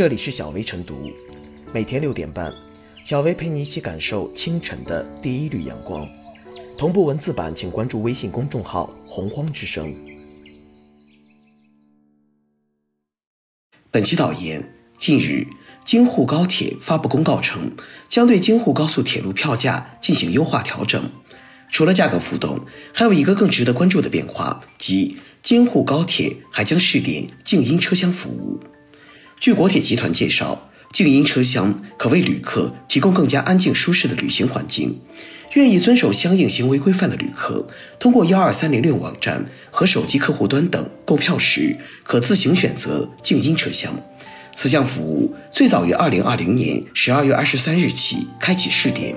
这里是小薇晨读，每天六点半，小薇陪你一起感受清晨的第一缕阳光。同步文字版，请关注微信公众号“洪荒之声”。本期导言：近日，京沪高铁发布公告称，将对京沪高速铁路票价进行优化调整。除了价格浮动，还有一个更值得关注的变化，即京沪高铁还将试点静音车厢服务。据国铁集团介绍，静音车厢可为旅客提供更加安静舒适的旅行环境。愿意遵守相应行为规范的旅客，通过幺二三零六网站和手机客户端等购票时，可自行选择静音车厢。此项服务最早于二零二零年十二月二十三日起开启试点。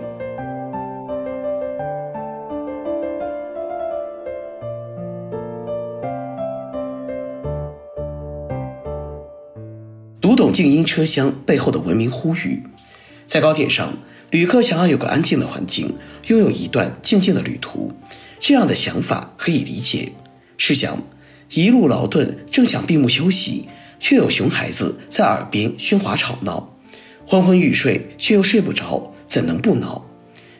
读懂静音车厢背后的文明呼吁，在高铁上，旅客想要有个安静的环境，拥有一段静静的旅途，这样的想法可以理解。试想，一路劳顿，正想闭目休息，却有熊孩子在耳边喧哗吵闹，昏昏欲睡却又睡不着，怎能不恼？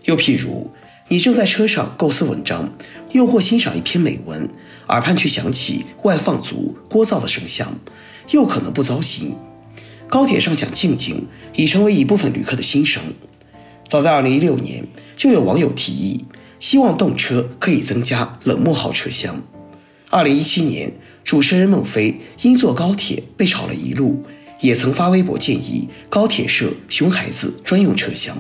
又譬如，你正在车上构思文章，又或欣赏一篇美文，耳畔却响起外放族聒噪的声响，又可能不糟心。高铁上想静静，已成为一部分旅客的心声。早在2016年，就有网友提议，希望动车可以增加冷漠号车厢。2017年，主持人孟非因坐高铁被吵了一路，也曾发微博建议高铁设熊孩子专用车厢。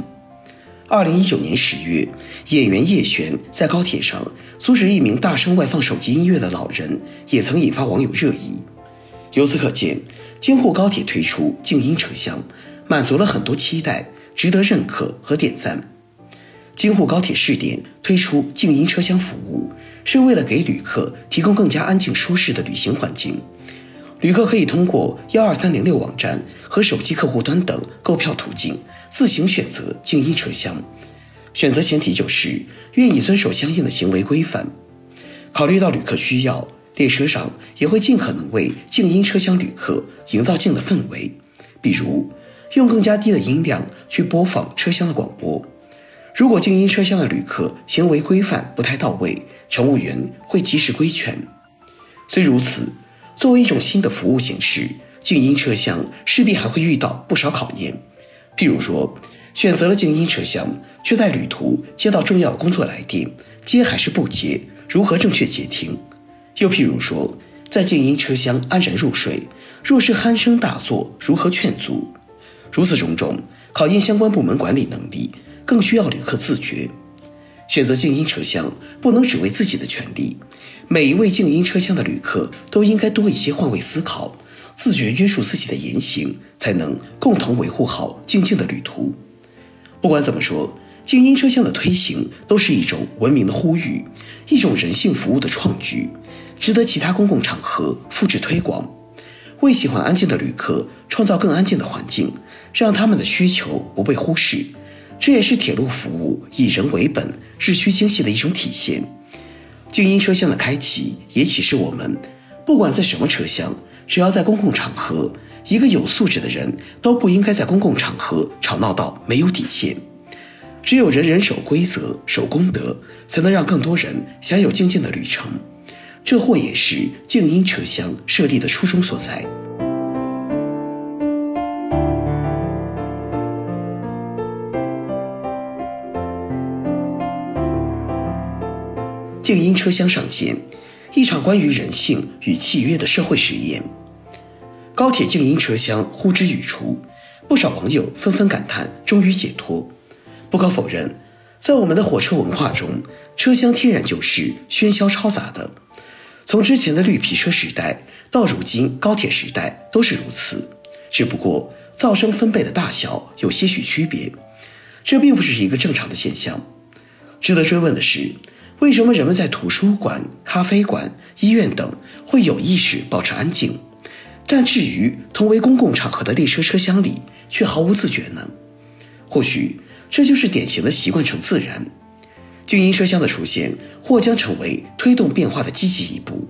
2019年10月，演员叶璇在高铁上阻止一名大声外放手机音乐的老人，也曾引发网友热议。由此可见。京沪高铁推出静音车厢，满足了很多期待，值得认可和点赞。京沪高铁试点推出静音车厢服务，是为了给旅客提供更加安静舒适的旅行环境。旅客可以通过幺二三零六网站和手机客户端等购票途径，自行选择静音车厢。选择前提就是愿意遵守相应的行为规范。考虑到旅客需要。列车上也会尽可能为静音车厢旅客营造静的氛围，比如用更加低的音量去播放车厢的广播。如果静音车厢的旅客行为规范不太到位，乘务员会及时规劝。虽如此，作为一种新的服务形式，静音车厢势必还会遇到不少考验。譬如说，选择了静音车厢，却在旅途接到重要的工作来电，接还是不接？如何正确接听？又譬如说，在静音车厢安然入睡，若是鼾声大作，如何劝阻？如此种种，考验相关部门管理能力，更需要旅客自觉。选择静音车厢，不能只为自己的权利，每一位静音车厢的旅客都应该多一些换位思考，自觉约束自己的言行，才能共同维护好静静的旅途。不管怎么说，静音车厢的推行都是一种文明的呼吁，一种人性服务的创举。值得其他公共场合复制推广，为喜欢安静的旅客创造更安静的环境，让他们的需求不被忽视。这也是铁路服务以人为本、日趋精细的一种体现。静音车厢的开启也启示我们，不管在什么车厢，只要在公共场合，一个有素质的人都不应该在公共场合吵闹到没有底线。只有人人守规则、守公德，才能让更多人享有静静的旅程。这或也是静音车厢设立的初衷所在。静音车厢上线，一场关于人性与契约的社会实验。高铁静音车厢呼之欲出，不少网友纷纷感叹终于解脱。不可否认，在我们的火车文化中，车厢天然就是喧嚣嘈杂的。从之前的绿皮车时代到如今高铁时代都是如此，只不过噪声分贝的大小有些许区别，这并不是一个正常的现象。值得追问的是，为什么人们在图书馆、咖啡馆、医院等会有意识保持安静，但至于同为公共场合的列车车厢里却毫无自觉呢？或许这就是典型的习惯成自然。静音车厢的出现或将成为推动变化的积极一步。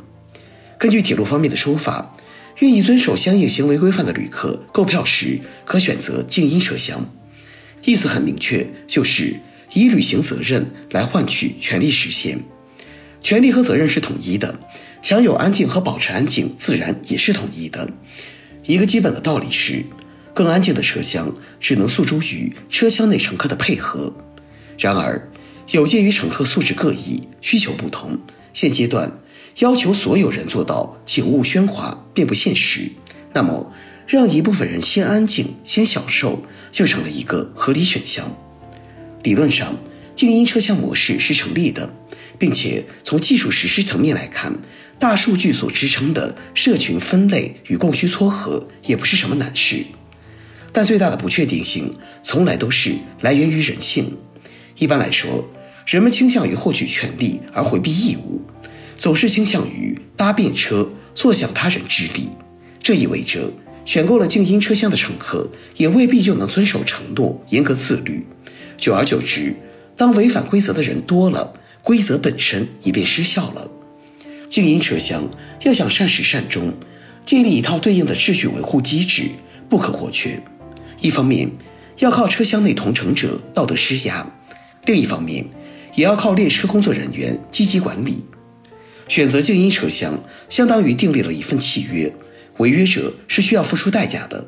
根据铁路方面的说法，愿意遵守相应行为规范的旅客购票时可选择静音车厢。意思很明确，就是以履行责任来换取权利实现。权利和责任是统一的，享有安静和保持安静自然也是统一的。一个基本的道理是，更安静的车厢只能诉诸于车厢内乘客的配合。然而，有鉴于乘客素质各异、需求不同，现阶段要求所有人做到景物喧哗并不现实。那么，让一部分人先安静、先享受，就成了一个合理选项。理论上，静音车厢模式是成立的。并且从技术实施层面来看，大数据所支撑的社群分类与供需撮合也不是什么难事。但最大的不确定性从来都是来源于人性。一般来说，人们倾向于获取权利而回避义务，总是倾向于搭便车坐享他人之利。这意味着，选购了静音车厢的乘客也未必就能遵守承诺，严格自律。久而久之，当违反规则的人多了，规则本身也便失效了。静音车厢要想善始善终，建立一套对应的秩序维护机制不可或缺。一方面要靠车厢内同乘者道德施压，另一方面也要靠列车工作人员积极管理。选择静音车厢，相当于订立了一份契约，违约者是需要付出代价的。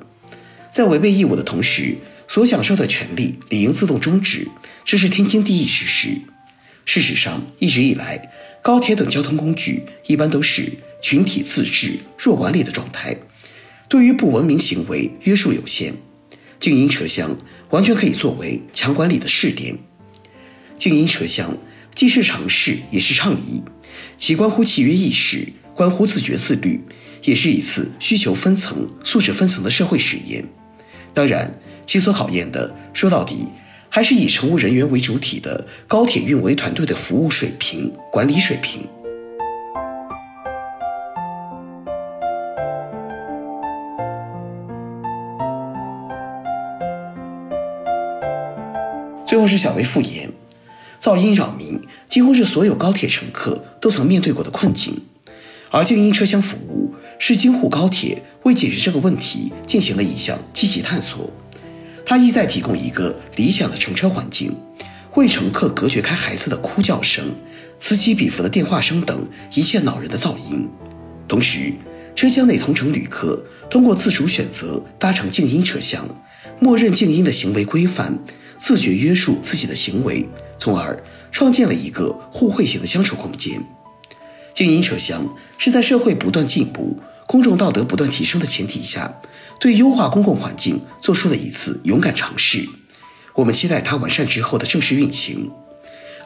在违背义务的同时，所享受的权利理应自动终止，这是天经地义之事。事实上，一直以来，高铁等交通工具一般都是群体自治、弱管理的状态，对于不文明行为约束有限。静音车厢完全可以作为强管理的试点。静音车厢既是尝试，也是倡议，其关乎契约意识，关乎自觉自律，也是一次需求分层、素质分层的社会实验。当然，其所考验的，说到底。还是以乘务人员为主体的高铁运维团队的服务水平、管理水平。最后是小薇复言，噪音扰民几乎是所有高铁乘客都曾面对过的困境，而静音车厢服务是京沪高铁为解决这个问题进行了一项积极探索。它意在提供一个理想的乘车环境，为乘客隔绝开孩子的哭叫声、此起彼伏的电话声等一切恼人的噪音。同时，车厢内同乘旅客通过自主选择搭乘静音车厢，默认静音的行为规范，自觉约束自己的行为，从而创建了一个互惠型的相处空间。静音车厢是在社会不断进步、公众道德不断提升的前提下。对优化公共环境做出的一次勇敢尝试，我们期待它完善之后的正式运行。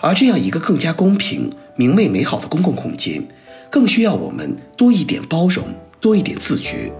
而这样一个更加公平、明媚、美好的公共空间，更需要我们多一点包容，多一点自觉。